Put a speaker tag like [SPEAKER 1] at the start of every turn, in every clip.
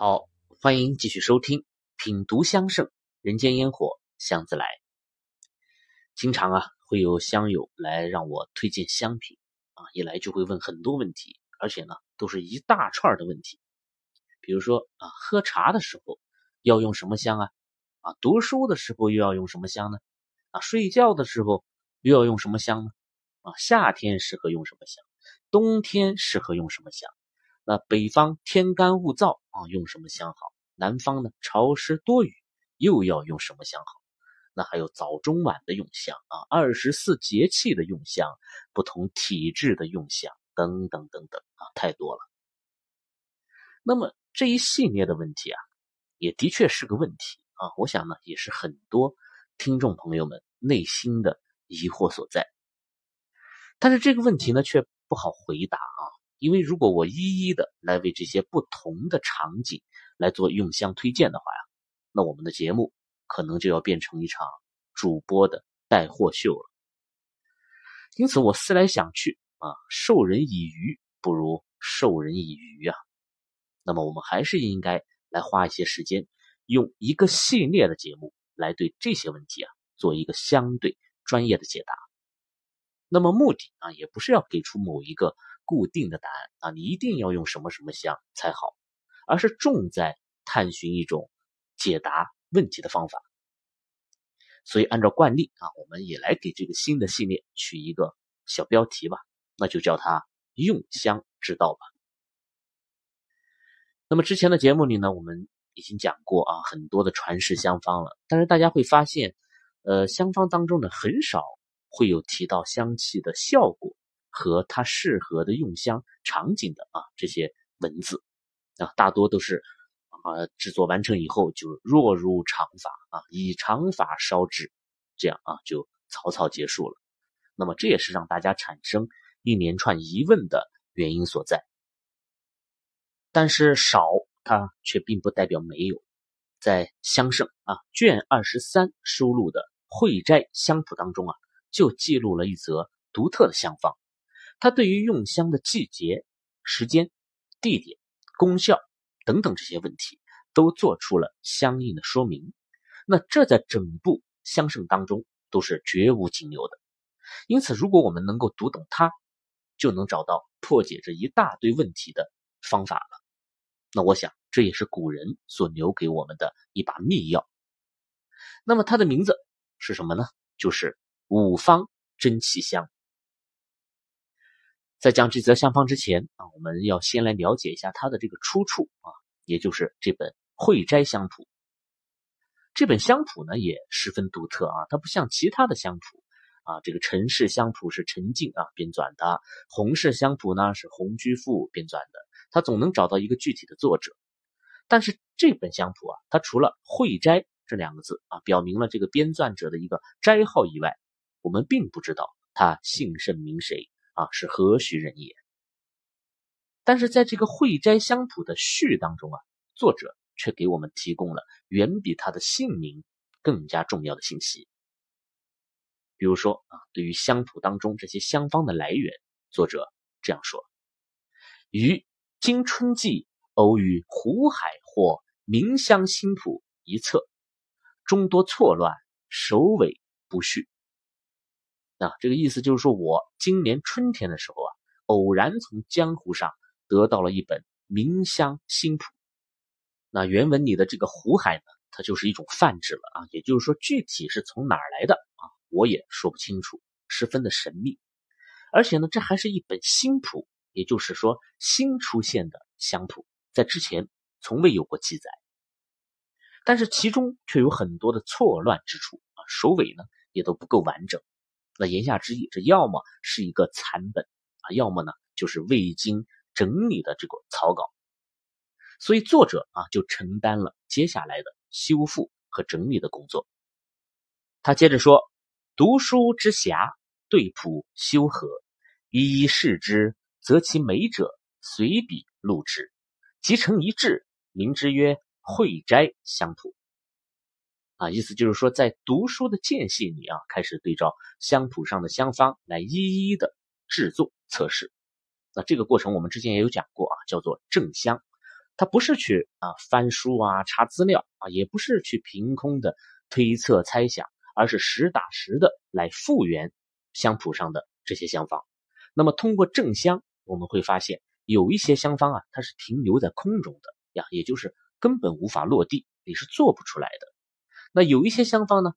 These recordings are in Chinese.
[SPEAKER 1] 好，欢迎继续收听《品读香盛人间烟火香自来》。经常啊，会有香友来让我推荐香品啊，一来就会问很多问题，而且呢，都是一大串的问题。比如说啊，喝茶的时候要用什么香啊？啊，读书的时候又要用什么香呢？啊，睡觉的时候又要用什么香呢？啊，夏天适合用什么香？冬天适合用什么香？那北方天干物燥啊，用什么香好？南方呢潮湿多雨，又要用什么香好？那还有早中晚的用香啊，二十四节气的用香，不同体质的用香等等等等啊，太多了。那么这一系列的问题啊，也的确是个问题啊，我想呢，也是很多听众朋友们内心的疑惑所在。但是这个问题呢，却不好回答啊。因为如果我一一的来为这些不同的场景来做用香推荐的话呀，那我们的节目可能就要变成一场主播的带货秀了。因此，我思来想去啊，授人以鱼不如授人以渔啊。那么，我们还是应该来花一些时间，用一个系列的节目来对这些问题啊做一个相对专业的解答。那么，目的啊，也不是要给出某一个。固定的答案啊，你一定要用什么什么香才好，而是重在探寻一种解答问题的方法。所以按照惯例啊，我们也来给这个新的系列取一个小标题吧，那就叫它“用香之道”吧。那么之前的节目里呢，我们已经讲过啊很多的传世香方了，但是大家会发现，呃，香方当中呢很少会有提到香气的效果。和它适合的用香场景的啊这些文字啊，大多都是啊制作完成以后就若如长法啊，以长法烧制，这样啊就草草结束了。那么这也是让大家产生一连串疑问的原因所在。但是少它却并不代表没有，在香圣啊卷二十三收录的会斋香谱当中啊，就记录了一则独特的香方。它对于用香的季节、时间、地点、功效等等这些问题，都做出了相应的说明。那这在整部香圣当中都是绝无仅有的。因此，如果我们能够读懂它，就能找到破解这一大堆问题的方法了。那我想，这也是古人所留给我们的一把秘药。那么它的名字是什么呢？就是五方真气香。在讲这则香方之前啊，我们要先来了解一下它的这个出处啊，也就是这本《会斋香谱》。这本香谱呢也十分独特啊，它不像其他的香谱啊，这个陈氏香谱是陈静啊编纂的，洪氏香谱呢是洪居富编纂的，他总能找到一个具体的作者。但是这本香谱啊，它除了“会斋”这两个字啊，表明了这个编纂者的一个斋号以外，我们并不知道他姓甚名谁。啊，是何许人也？但是在这个《会斋香谱》的序当中啊，作者却给我们提供了远比他的姓名更加重要的信息。比如说啊，对于香谱当中这些香方的来源，作者这样说：于今春季偶遇湖海或明香新谱一册，终多错乱，首尾不序。啊，这个意思就是说，我今年春天的时候啊，偶然从江湖上得到了一本名香新谱。那原文里的这个湖海呢，它就是一种泛指了啊，也就是说，具体是从哪儿来的啊，我也说不清楚，十分的神秘。而且呢，这还是一本新谱，也就是说，新出现的香谱，在之前从未有过记载。但是其中却有很多的错乱之处啊，首尾呢也都不够完整。那言下之意，这要么是一个残本啊，要么呢就是未经整理的这个草稿。所以作者啊就承担了接下来的修复和整理的工作。他接着说：“读书之暇，对谱修和，一一视之，则其美者随笔录之，即成一志，名之曰《会斋香谱》。”啊，意思就是说，在读书的间隙里啊，开始对照香谱上的香方来一一的制作测试。那这个过程我们之前也有讲过啊，叫做正香。它不是去啊翻书啊查资料啊，也不是去凭空的推测猜想，而是实打实的来复原香谱上的这些香方。那么通过正香，我们会发现有一些香方啊，它是停留在空中的呀，也就是根本无法落地，你是做不出来的。那有一些香方呢，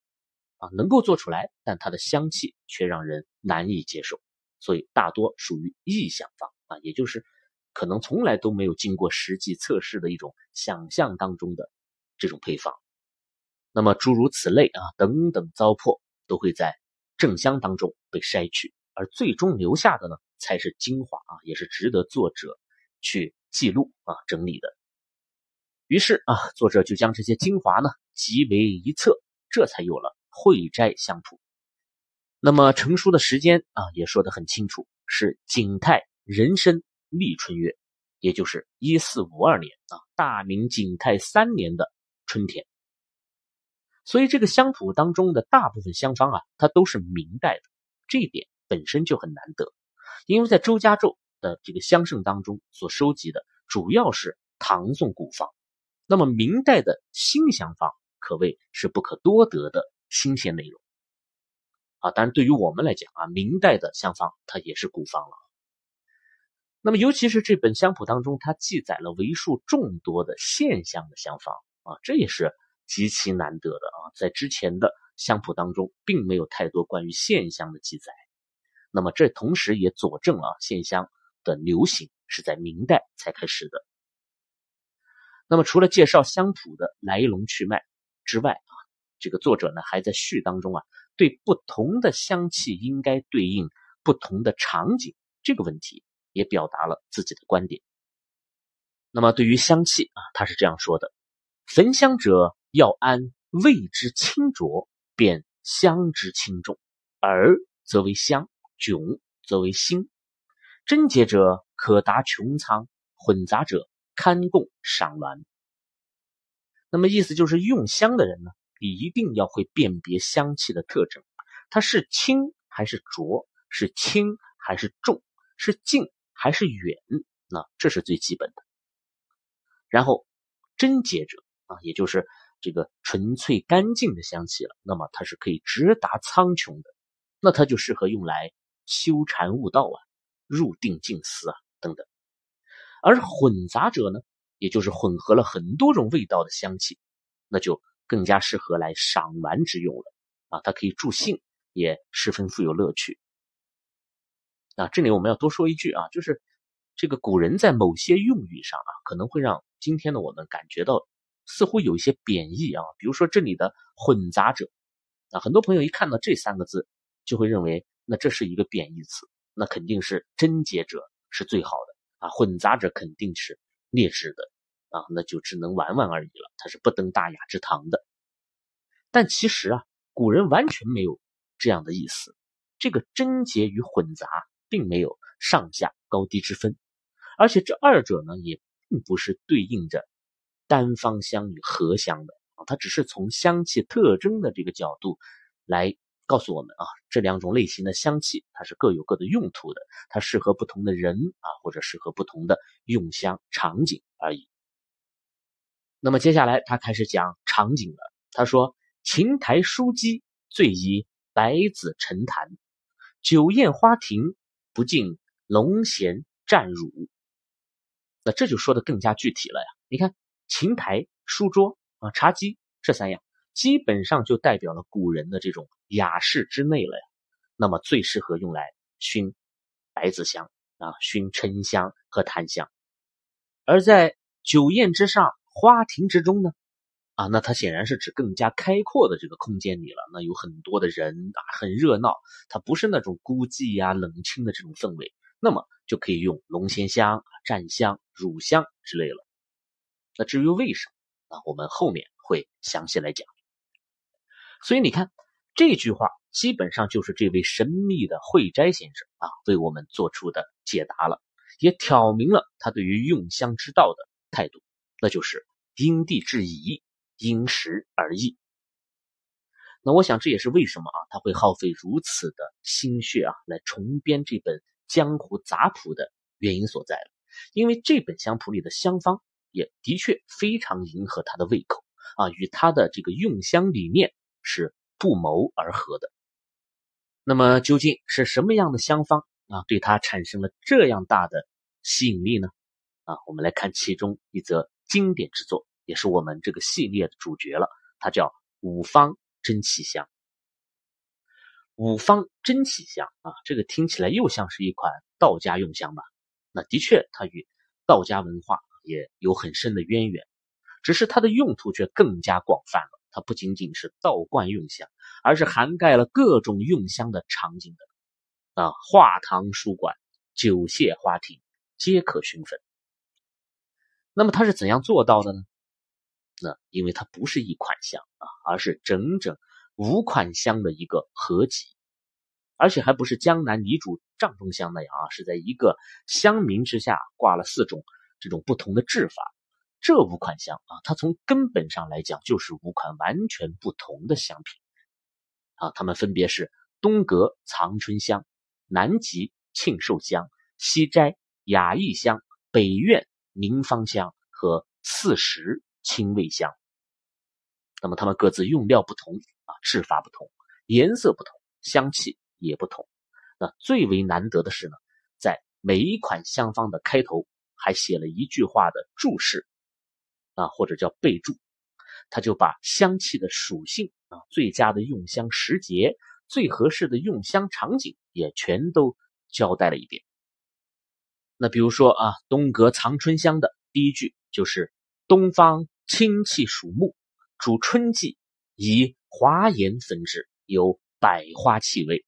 [SPEAKER 1] 啊能够做出来，但它的香气却让人难以接受，所以大多属于臆想方啊，也就是。可能从来都没有经过实际测试的一种想象当中的这种配方，那么诸如此类啊等等糟粕都会在正香当中被筛去，而最终留下的呢才是精华啊，也是值得作者去记录啊整理的。于是啊，作者就将这些精华呢集为一册，这才有了《会斋香谱》。那么成书的时间啊也说得很清楚，是景泰壬申。立春月，也就是一四五二年啊，大明景泰三年的春天。所以这个香谱当中的大部分香方啊，它都是明代的，这一点本身就很难得。因为在周家胄的这个香圣当中所收集的主要是唐宋古方，那么明代的新香方可谓是不可多得的新鲜内容啊。当然，对于我们来讲啊，明代的香方它也是古方了。那么，尤其是这本香谱当中，它记载了为数众多的线香的香方啊，这也是极其难得的啊。在之前的香谱当中，并没有太多关于线香的记载。那么，这同时也佐证了线香的流行是在明代才开始的。那么，除了介绍香谱的来龙去脉之外啊，这个作者呢还在序当中啊，对不同的香气应该对应不同的场景这个问题。也表达了自己的观点。那么，对于香气啊，他是这样说的：焚香者要安味之清浊，便香之轻重；而则为香，迥则为辛。贞洁者可达穹苍，混杂者堪供赏玩。那么，意思就是用香的人呢，你一定要会辨别香气的特征，它是轻还是浊，是轻还是重，是近。还是远，那这是最基本的。然后贞洁者啊，也就是这个纯粹干净的香气了。那么它是可以直达苍穹的，那它就适合用来修禅悟道啊、入定静思啊等等。而混杂者呢，也就是混合了很多种味道的香气，那就更加适合来赏玩之用了啊。它可以助兴，也十分富有乐趣。啊，这里我们要多说一句啊，就是这个古人在某些用语上啊，可能会让今天的我们感觉到似乎有一些贬义啊。比如说这里的混杂者啊，很多朋友一看到这三个字，就会认为那这是一个贬义词，那肯定是贞洁者是最好的啊，混杂者肯定是劣质的啊，那就只能玩玩而已了，它是不登大雅之堂的。但其实啊，古人完全没有这样的意思，这个贞洁与混杂。并没有上下高低之分，而且这二者呢，也并不是对应着单方香与合香的啊，它只是从香气特征的这个角度来告诉我们啊，这两种类型的香气它是各有各的用途的，它适合不同的人啊，或者适合不同的用香场景而已。那么接下来他开始讲场景了，他说：“琴台书机最宜百子沉檀，酒宴花亭。”不敬龙涎蘸乳，那这就说的更加具体了呀。你看，琴台、书桌啊、茶几这三样，基本上就代表了古人的这种雅士之内了呀。那么最适合用来熏白子香啊，熏沉香和檀香。而在酒宴之上、花亭之中呢？啊，那它显然是指更加开阔的这个空间里了。那有很多的人啊，很热闹。它不是那种孤寂呀、冷清的这种氛围。那么就可以用龙涎香、占香、乳香之类了。那至于为什么啊，我们后面会详细来讲。所以你看这句话，基本上就是这位神秘的慧斋先生啊，为我们做出的解答了，也挑明了他对于用香之道的态度，那就是因地制宜。因时而异，那我想这也是为什么啊他会耗费如此的心血啊来重编这本江湖杂谱的原因所在了。因为这本香谱里的香方也的确非常迎合他的胃口啊，与他的这个用香理念是不谋而合的。那么究竟是什么样的香方啊，对他产生了这样大的吸引力呢？啊，我们来看其中一则经典之作，也是我们这个系列的主角了，它叫五方真气香。五方真气香啊，这个听起来又像是一款道家用香吧？那的确，它与道家文化也有很深的渊源，只是它的用途却更加广泛了。它不仅仅是道观用香，而是涵盖了各种用香的场景的啊，画堂、书馆、酒榭、花亭皆可熏焚。那么它是怎样做到的呢？那因为它不是一款香啊，而是整整五款香的一个合集，而且还不是江南泥主帐中香那样啊，是在一个香名之下挂了四种这种不同的制法。这五款香啊，它从根本上来讲就是五款完全不同的香品啊，它们分别是东阁藏春香、南极庆寿香、西斋雅逸香、北苑。明芳香和四时清味香，那么它们各自用料不同啊，制法不同，颜色不同，香气也不同。那最为难得的是呢，在每一款香方的开头还写了一句话的注释啊，或者叫备注，他就把香气的属性啊、最佳的用香时节、最合适的用香场景也全都交代了一遍。那比如说啊，东阁藏春香的第一句就是“东方清气属木，主春季，以华严焚制，有百花气味。”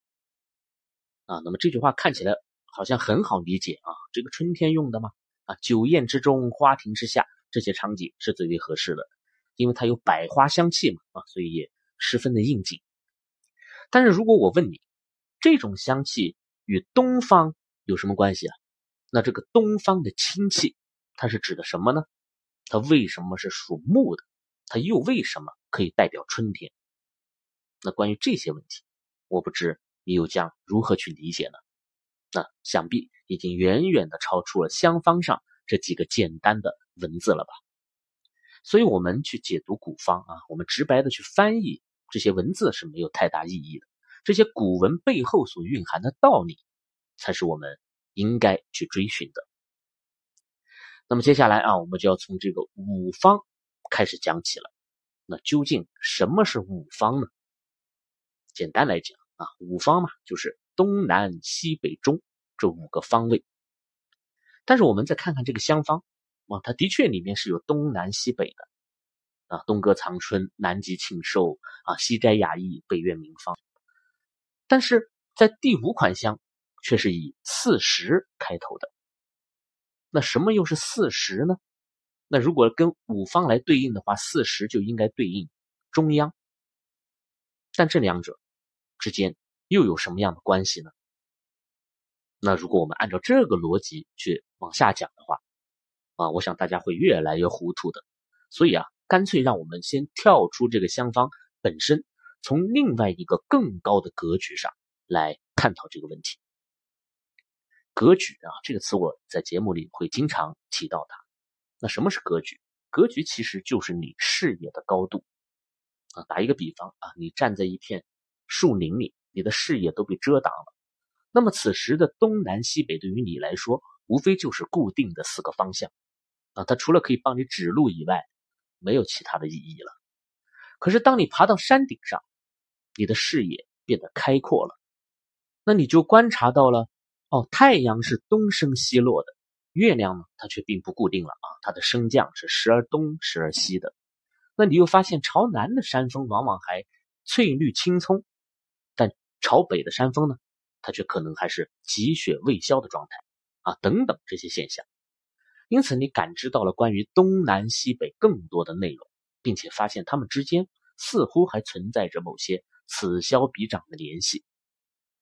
[SPEAKER 1] 啊，那么这句话看起来好像很好理解啊，这个春天用的嘛，啊，酒宴之中、花亭之下这些场景是最为合适的，因为它有百花香气嘛，啊，所以也十分的应景。但是如果我问你，这种香气与东方有什么关系啊？那这个东方的清气，它是指的什么呢？它为什么是属木的？它又为什么可以代表春天？那关于这些问题，我不知你又将如何去理解呢？那想必已经远远的超出了香方上这几个简单的文字了吧？所以，我们去解读古方啊，我们直白的去翻译这些文字是没有太大意义的。这些古文背后所蕴含的道理，才是我们。应该去追寻的。那么接下来啊，我们就要从这个五方开始讲起了。那究竟什么是五方呢？简单来讲啊，五方嘛，就是东南西北中这五个方位。但是我们再看看这个香方啊，它的确里面是有东南西北的啊，东阁藏春、南极庆寿啊、西斋雅逸、北苑明芳。但是在第五款香。却是以四时开头的，那什么又是四时呢？那如果跟五方来对应的话，四时就应该对应中央。但这两者之间又有什么样的关系呢？那如果我们按照这个逻辑去往下讲的话，啊，我想大家会越来越糊涂的。所以啊，干脆让我们先跳出这个香方本身，从另外一个更高的格局上来探讨这个问题。格局啊，这个词我在节目里会经常提到它。那什么是格局？格局其实就是你视野的高度啊。打一个比方啊，你站在一片树林里，你的视野都被遮挡了。那么此时的东南西北对于你来说，无非就是固定的四个方向啊。它除了可以帮你指路以外，没有其他的意义了。可是当你爬到山顶上，你的视野变得开阔了，那你就观察到了。哦，太阳是东升西落的，月亮呢，它却并不固定了啊，它的升降是时而东，时而西的。那你又发现，朝南的山峰往往还翠绿青葱，但朝北的山峰呢，它却可能还是积雪未消的状态啊，等等这些现象。因此，你感知到了关于东南西北更多的内容，并且发现它们之间似乎还存在着某些此消彼长的联系。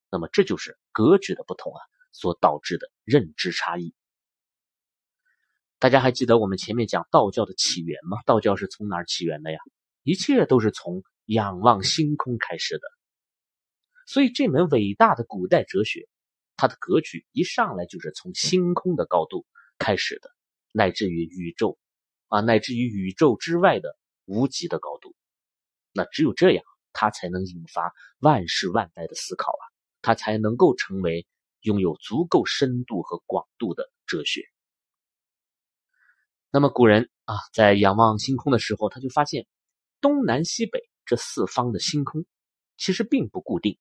[SPEAKER 1] 那么，这就是格局的不同啊。所导致的认知差异，大家还记得我们前面讲道教的起源吗？道教是从哪儿起源的呀？一切都是从仰望星空开始的。所以这门伟大的古代哲学，它的格局一上来就是从星空的高度开始的，乃至于宇宙啊，乃至于宇宙之外的无极的高度。那只有这样，它才能引发万世万代的思考啊，它才能够成为拥有足够深度和广度的哲学。那么古人啊，在仰望星空的时候，他就发现东南西北这四方的星空其实并不固定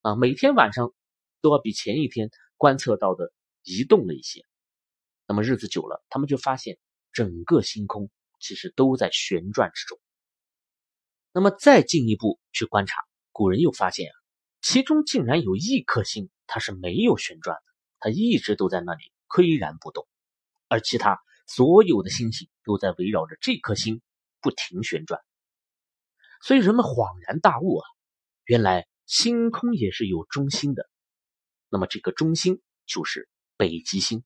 [SPEAKER 1] 啊，每天晚上都要比前一天观测到的移动了一些。那么日子久了，他们就发现整个星空其实都在旋转之中。那么再进一步去观察，古人又发现啊，其中竟然有一颗星它是没有旋转的，它一直都在那里岿然不动，而其他。所有的星星都在围绕着这颗星不停旋转，所以人们恍然大悟啊，原来星空也是有中心的。那么这个中心就是北极星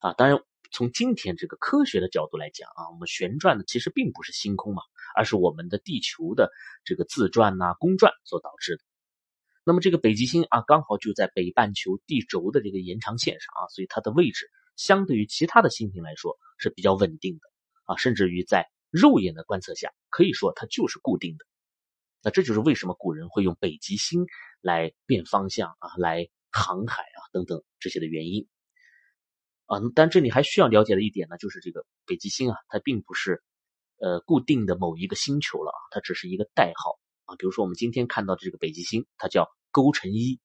[SPEAKER 1] 啊。当然，从今天这个科学的角度来讲啊，我们旋转的其实并不是星空嘛，而是我们的地球的这个自转呐、公转所导致的。那么这个北极星啊，刚好就在北半球地轴的这个延长线上啊，所以它的位置。相对于其他的星星来说是比较稳定的啊，甚至于在肉眼的观测下，可以说它就是固定的。那这就是为什么古人会用北极星来变方向啊，来航海啊等等这些的原因啊。但这里还需要了解的一点呢，就是这个北极星啊，它并不是呃固定的某一个星球了啊，它只是一个代号啊。比如说我们今天看到的这个北极星，它叫勾陈一，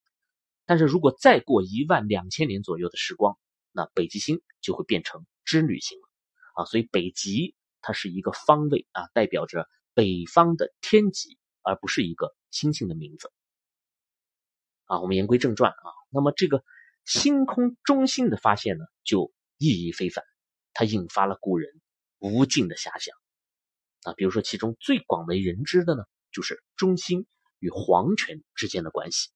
[SPEAKER 1] 但是如果再过一万两千年左右的时光。那北极星就会变成织女星了啊，所以北极它是一个方位啊，代表着北方的天极，而不是一个星星的名字啊。我们言归正传啊，那么这个星空中心的发现呢，就意义非凡，它引发了古人无尽的遐想啊。比如说，其中最广为人知的呢，就是中心与皇权之间的关系。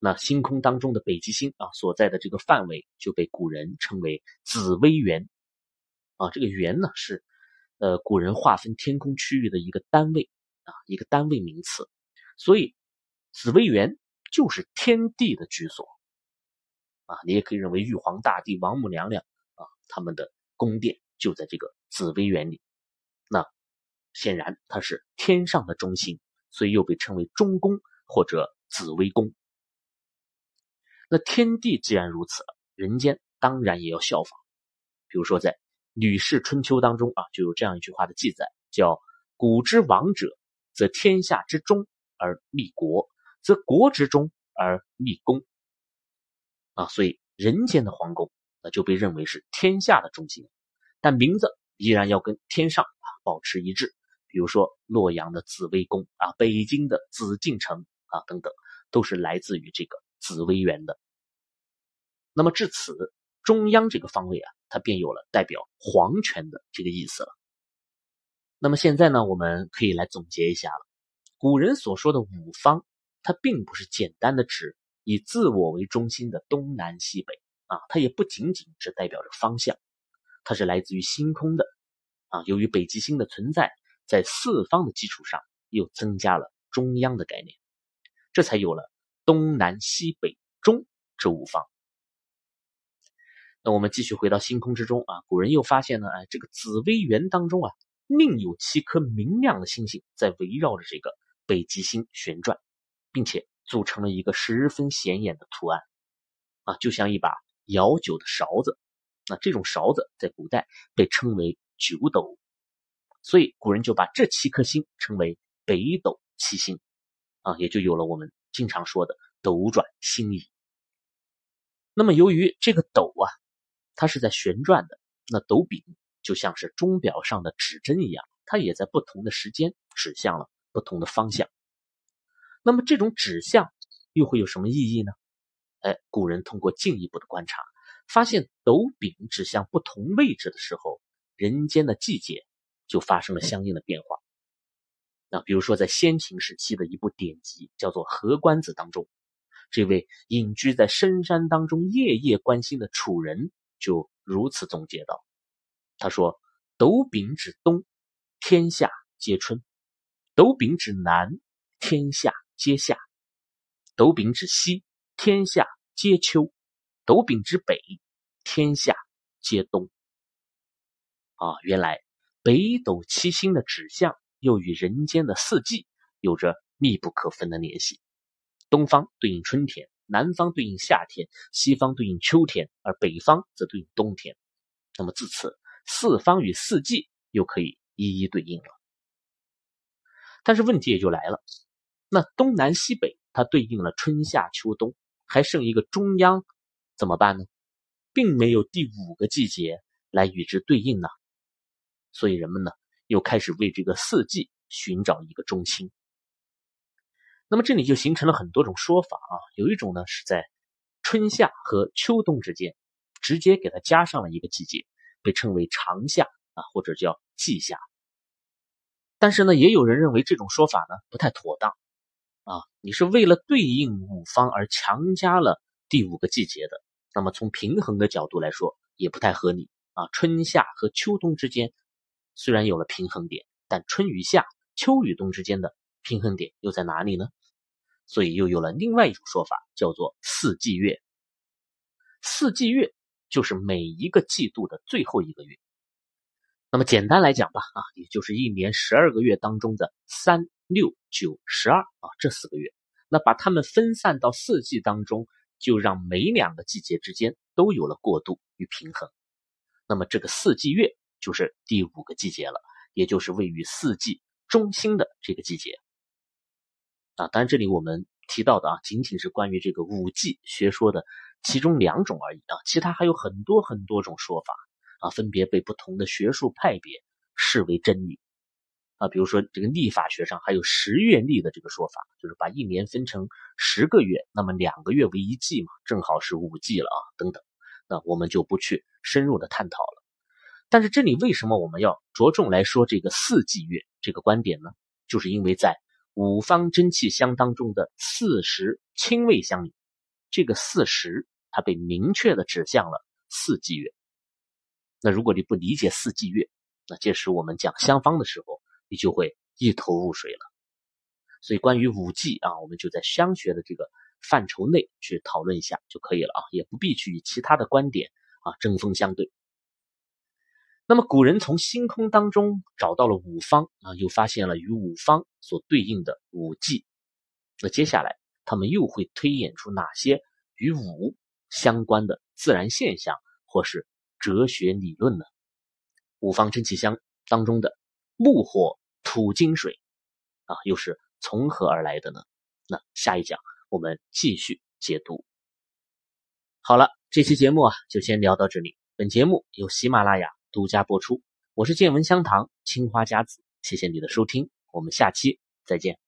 [SPEAKER 1] 那星空当中的北极星啊，所在的这个范围就被古人称为紫微垣啊。这个垣呢是呃古人划分天空区域的一个单位啊，一个单位名词。所以紫微垣就是天地的居所啊。你也可以认为玉皇大帝、王母娘娘啊，他们的宫殿就在这个紫微园里。那显然它是天上的中心，所以又被称为中宫或者紫微宫。那天地既然如此，人间当然也要效仿。比如说，在《吕氏春秋》当中啊，就有这样一句话的记载，叫“古之王者，则天下之中而立国，则国之中而立功。”啊，所以人间的皇宫那就被认为是天下的中心，但名字依然要跟天上啊保持一致。比如说，洛阳的紫微宫啊，北京的紫禁城啊，等等，都是来自于这个紫微垣的。那么至此，中央这个方位啊，它便有了代表皇权的这个意思了。那么现在呢，我们可以来总结一下了。古人所说的五方，它并不是简单的指以自我为中心的东南西北啊，它也不仅仅只代表着方向，它是来自于星空的啊。由于北极星的存在，在四方的基础上又增加了中央的概念，这才有了东南西北中这五方。那我们继续回到星空之中啊，古人又发现呢，哎，这个紫微垣当中啊，另有七颗明亮的星星在围绕着这个北极星旋转，并且组成了一个十分显眼的图案，啊，就像一把舀酒的勺子。那这种勺子在古代被称为九斗，所以古人就把这七颗星称为北斗七星，啊，也就有了我们经常说的斗转星移。那么由于这个斗啊。它是在旋转的，那斗柄就像是钟表上的指针一样，它也在不同的时间指向了不同的方向。那么这种指向又会有什么意义呢？哎，古人通过进一步的观察，发现斗柄指向不同位置的时候，人间的季节就发生了相应的变化。那比如说在先秦时期的一部典籍叫做《河关子》当中，这位隐居在深山当中夜夜观星的楚人。就如此总结道：“他说，斗柄指东，天下皆春；斗柄指南，天下皆夏；斗柄指西，天下皆秋；斗柄指北，天下皆冬。”啊，原来北斗七星的指向又与人间的四季有着密不可分的联系。东方对应春天，南方对应夏天，西方对应秋天，而北方则对应冬天。那么自此，四方与四季又可以一一对应了。但是问题也就来了，那东南西北它对应了春夏秋冬，还剩一个中央，怎么办呢？并没有第五个季节来与之对应呢，所以人们呢又开始为这个四季寻找一个中心。那么这里就形成了很多种说法啊，有一种呢是在春夏和秋冬之间直接给它加上了一个季节，被称为长夏啊，或者叫季夏。但是呢，也有人认为这种说法呢不太妥当，啊，你是为了对应五方而强加了第五个季节的，那么从平衡的角度来说也不太合理啊。春夏和秋冬之间虽然有了平衡点，但春与夏、秋与冬之间的平衡点又在哪里呢？所以又有了另外一种说法，叫做四季月。四季月就是每一个季度的最后一个月。那么简单来讲吧，啊，也就是一年十二个月当中的三六九十二啊，这四个月，那把它们分散到四季当中，就让每两个季节之间都有了过渡与平衡。那么这个四季月就是第五个季节了，也就是位于四季中心的这个季节。啊，当然这里我们提到的啊，仅仅是关于这个五季学说的其中两种而已啊，其他还有很多很多种说法。啊，分别被不同的学术派别视为真理啊。比如说，这个历法学上还有十月历的这个说法，就是把一年分成十个月，那么两个月为一季嘛，正好是五季了啊。等等，那我们就不去深入的探讨了。但是这里为什么我们要着重来说这个四季月这个观点呢？就是因为在五方真气香当中的四时清味香里，这个四时它被明确的指向了四季月。那如果你不理解四季月，那届时我们讲香方的时候，你就会一头雾水了。所以关于五季啊，我们就在香学的这个范畴内去讨论一下就可以了啊，也不必去与其他的观点啊针锋相对。那么古人从星空当中找到了五方啊，又发现了与五方所对应的五季。那接下来他们又会推演出哪些与五相关的自然现象，或是？哲学理论呢？五方真气香当中的木、火、土、金、水啊，又是从何而来的呢？那下一讲我们继续解读。好了，这期节目啊就先聊到这里。本节目由喜马拉雅独家播出，我是见闻香堂青花甲子，谢谢你的收听，我们下期再见。